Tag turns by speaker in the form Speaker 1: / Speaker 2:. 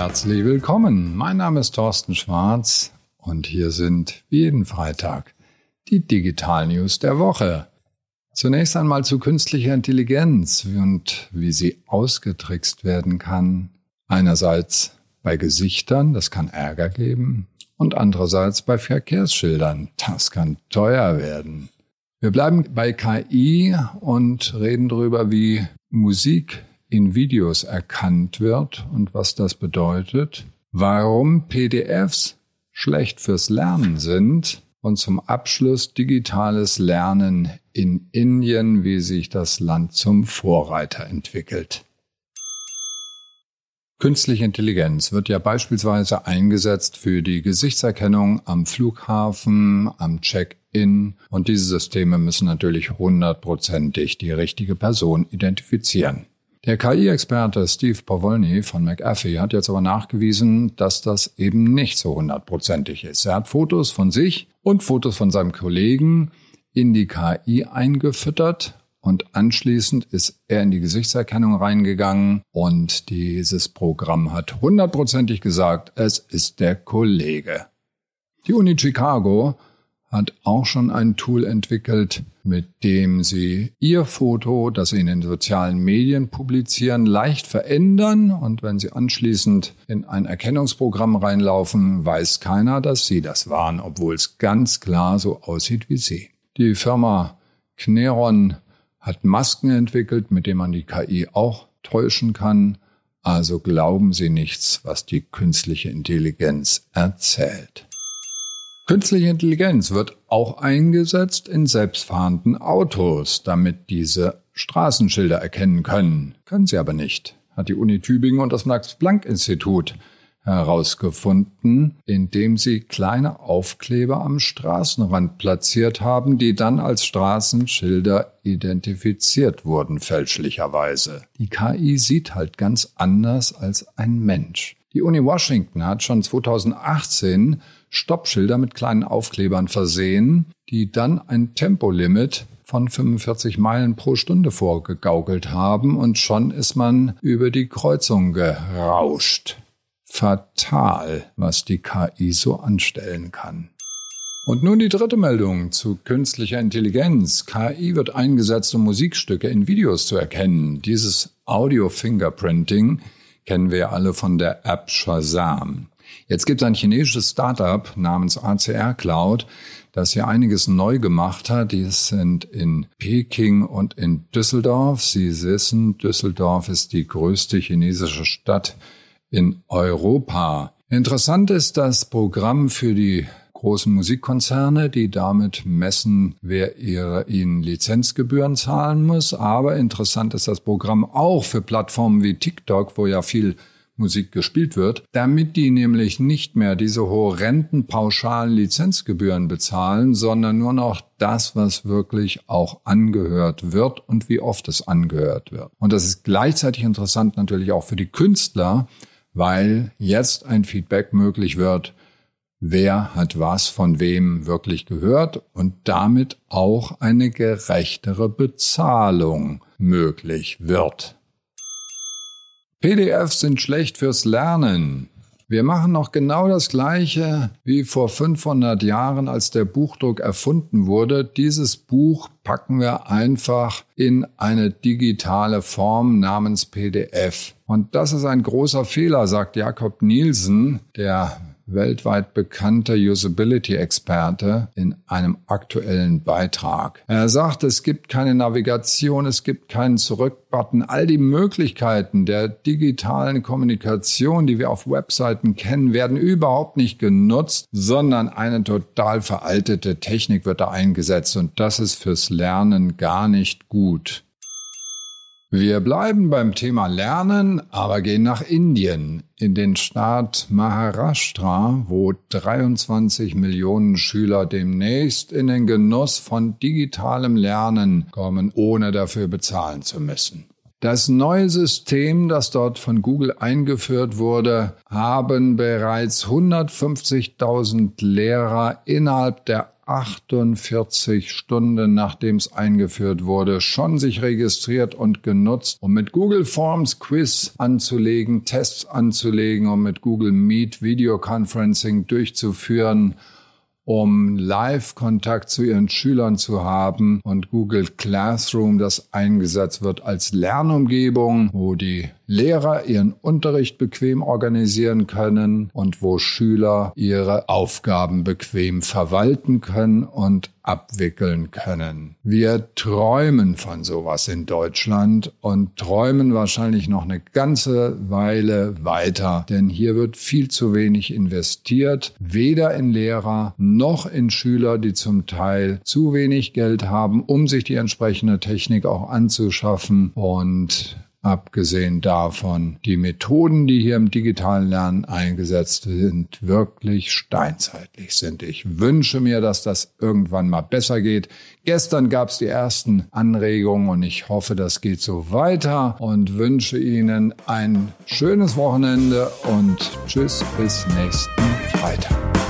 Speaker 1: Herzlich willkommen. Mein Name ist Thorsten Schwarz und hier sind wie jeden Freitag die Digital News der Woche. Zunächst einmal zu künstlicher Intelligenz und wie sie ausgetrickst werden kann. Einerseits bei Gesichtern, das kann Ärger geben, und andererseits bei Verkehrsschildern, das kann teuer werden. Wir bleiben bei KI und reden darüber, wie Musik in Videos erkannt wird und was das bedeutet, warum PDFs schlecht fürs Lernen sind und zum Abschluss digitales Lernen in Indien, wie sich das Land zum Vorreiter entwickelt. Künstliche Intelligenz wird ja beispielsweise eingesetzt für die Gesichtserkennung am Flughafen, am Check-in und diese Systeme müssen natürlich hundertprozentig die richtige Person identifizieren. Der KI-Experte Steve Powolny von McAfee hat jetzt aber nachgewiesen, dass das eben nicht so hundertprozentig ist. Er hat Fotos von sich und Fotos von seinem Kollegen in die KI eingefüttert und anschließend ist er in die Gesichtserkennung reingegangen und dieses Programm hat hundertprozentig gesagt, es ist der Kollege. Die Uni Chicago hat auch schon ein Tool entwickelt, mit dem sie ihr Foto, das sie in den sozialen Medien publizieren, leicht verändern und wenn sie anschließend in ein Erkennungsprogramm reinlaufen, weiß keiner, dass sie das waren, obwohl es ganz klar so aussieht wie sie. Die Firma Kneron hat Masken entwickelt, mit denen man die KI auch täuschen kann. Also glauben Sie nichts, was die künstliche Intelligenz erzählt. Künstliche Intelligenz wird auch eingesetzt in selbstfahrenden Autos, damit diese Straßenschilder erkennen können. Können sie aber nicht, hat die Uni Tübingen und das Max-Planck-Institut herausgefunden, indem sie kleine Aufkleber am Straßenrand platziert haben, die dann als Straßenschilder identifiziert wurden, fälschlicherweise. Die KI sieht halt ganz anders als ein Mensch. Die Uni Washington hat schon 2018 Stoppschilder mit kleinen Aufklebern versehen, die dann ein Tempolimit von 45 Meilen pro Stunde vorgegaukelt haben und schon ist man über die Kreuzung gerauscht fatal, was die KI so anstellen kann. Und nun die dritte Meldung zu künstlicher Intelligenz. KI wird eingesetzt, um Musikstücke in Videos zu erkennen. Dieses Audio-Fingerprinting kennen wir alle von der App Shazam. Jetzt gibt es ein chinesisches Startup namens ACR Cloud, das hier einiges neu gemacht hat. Die sind in Peking und in Düsseldorf. Sie wissen, Düsseldorf ist die größte chinesische Stadt in Europa. Interessant ist das Programm für die großen Musikkonzerne, die damit messen, wer ihre, ihnen Lizenzgebühren zahlen muss. Aber interessant ist das Programm auch für Plattformen wie TikTok, wo ja viel Musik gespielt wird, damit die nämlich nicht mehr diese horrenden pauschalen Lizenzgebühren bezahlen, sondern nur noch das, was wirklich auch angehört wird und wie oft es angehört wird. Und das ist gleichzeitig interessant natürlich auch für die Künstler, weil jetzt ein Feedback möglich wird, wer hat was von wem wirklich gehört und damit auch eine gerechtere Bezahlung möglich wird. PDFs sind schlecht fürs Lernen. Wir machen noch genau das Gleiche wie vor 500 Jahren, als der Buchdruck erfunden wurde. Dieses Buch packen wir einfach in eine digitale Form namens PDF. Und das ist ein großer Fehler, sagt Jakob Nielsen, der weltweit bekannter Usability-Experte in einem aktuellen Beitrag. Er sagt, es gibt keine Navigation, es gibt keinen Zurückbutton. All die Möglichkeiten der digitalen Kommunikation, die wir auf Webseiten kennen, werden überhaupt nicht genutzt, sondern eine total veraltete Technik wird da eingesetzt und das ist fürs Lernen gar nicht gut. Wir bleiben beim Thema Lernen, aber gehen nach Indien, in den Staat Maharashtra, wo 23 Millionen Schüler demnächst in den Genuss von digitalem Lernen kommen, ohne dafür bezahlen zu müssen. Das neue System, das dort von Google eingeführt wurde, haben bereits 150.000 Lehrer innerhalb der 48 Stunden nachdem es eingeführt wurde, schon sich registriert und genutzt, um mit Google Forms Quiz anzulegen, Tests anzulegen, um mit Google Meet Videoconferencing durchzuführen um Live-Kontakt zu ihren Schülern zu haben und Google Classroom, das eingesetzt wird als Lernumgebung, wo die Lehrer ihren Unterricht bequem organisieren können und wo Schüler ihre Aufgaben bequem verwalten können und abwickeln können. Wir träumen von sowas in Deutschland und träumen wahrscheinlich noch eine ganze Weile weiter, denn hier wird viel zu wenig investiert, weder in Lehrer noch in Schüler, die zum Teil zu wenig Geld haben, um sich die entsprechende Technik auch anzuschaffen und Abgesehen davon, die Methoden, die hier im digitalen Lernen eingesetzt sind, wirklich steinzeitlich sind. Ich wünsche mir, dass das irgendwann mal besser geht. Gestern gab es die ersten Anregungen und ich hoffe, das geht so weiter und wünsche Ihnen ein schönes Wochenende und tschüss bis nächsten Freitag.